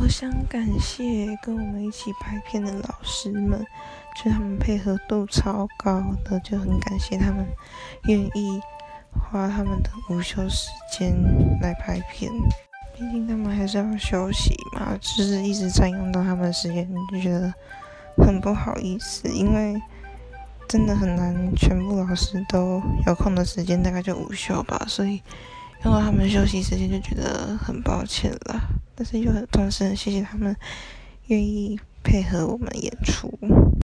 我想感谢跟我们一起拍片的老师们，就他们配合度超高的，就很感谢他们愿意花他们的午休时间来拍片。毕竟他们还是要休息嘛，就是一直占用到他们时间，就觉得很不好意思。因为真的很难，全部老师都有空的时间，大概就午休吧，所以用到他们休息时间，就觉得很抱歉了。但是又很同时很谢谢他们愿意配合我们演出。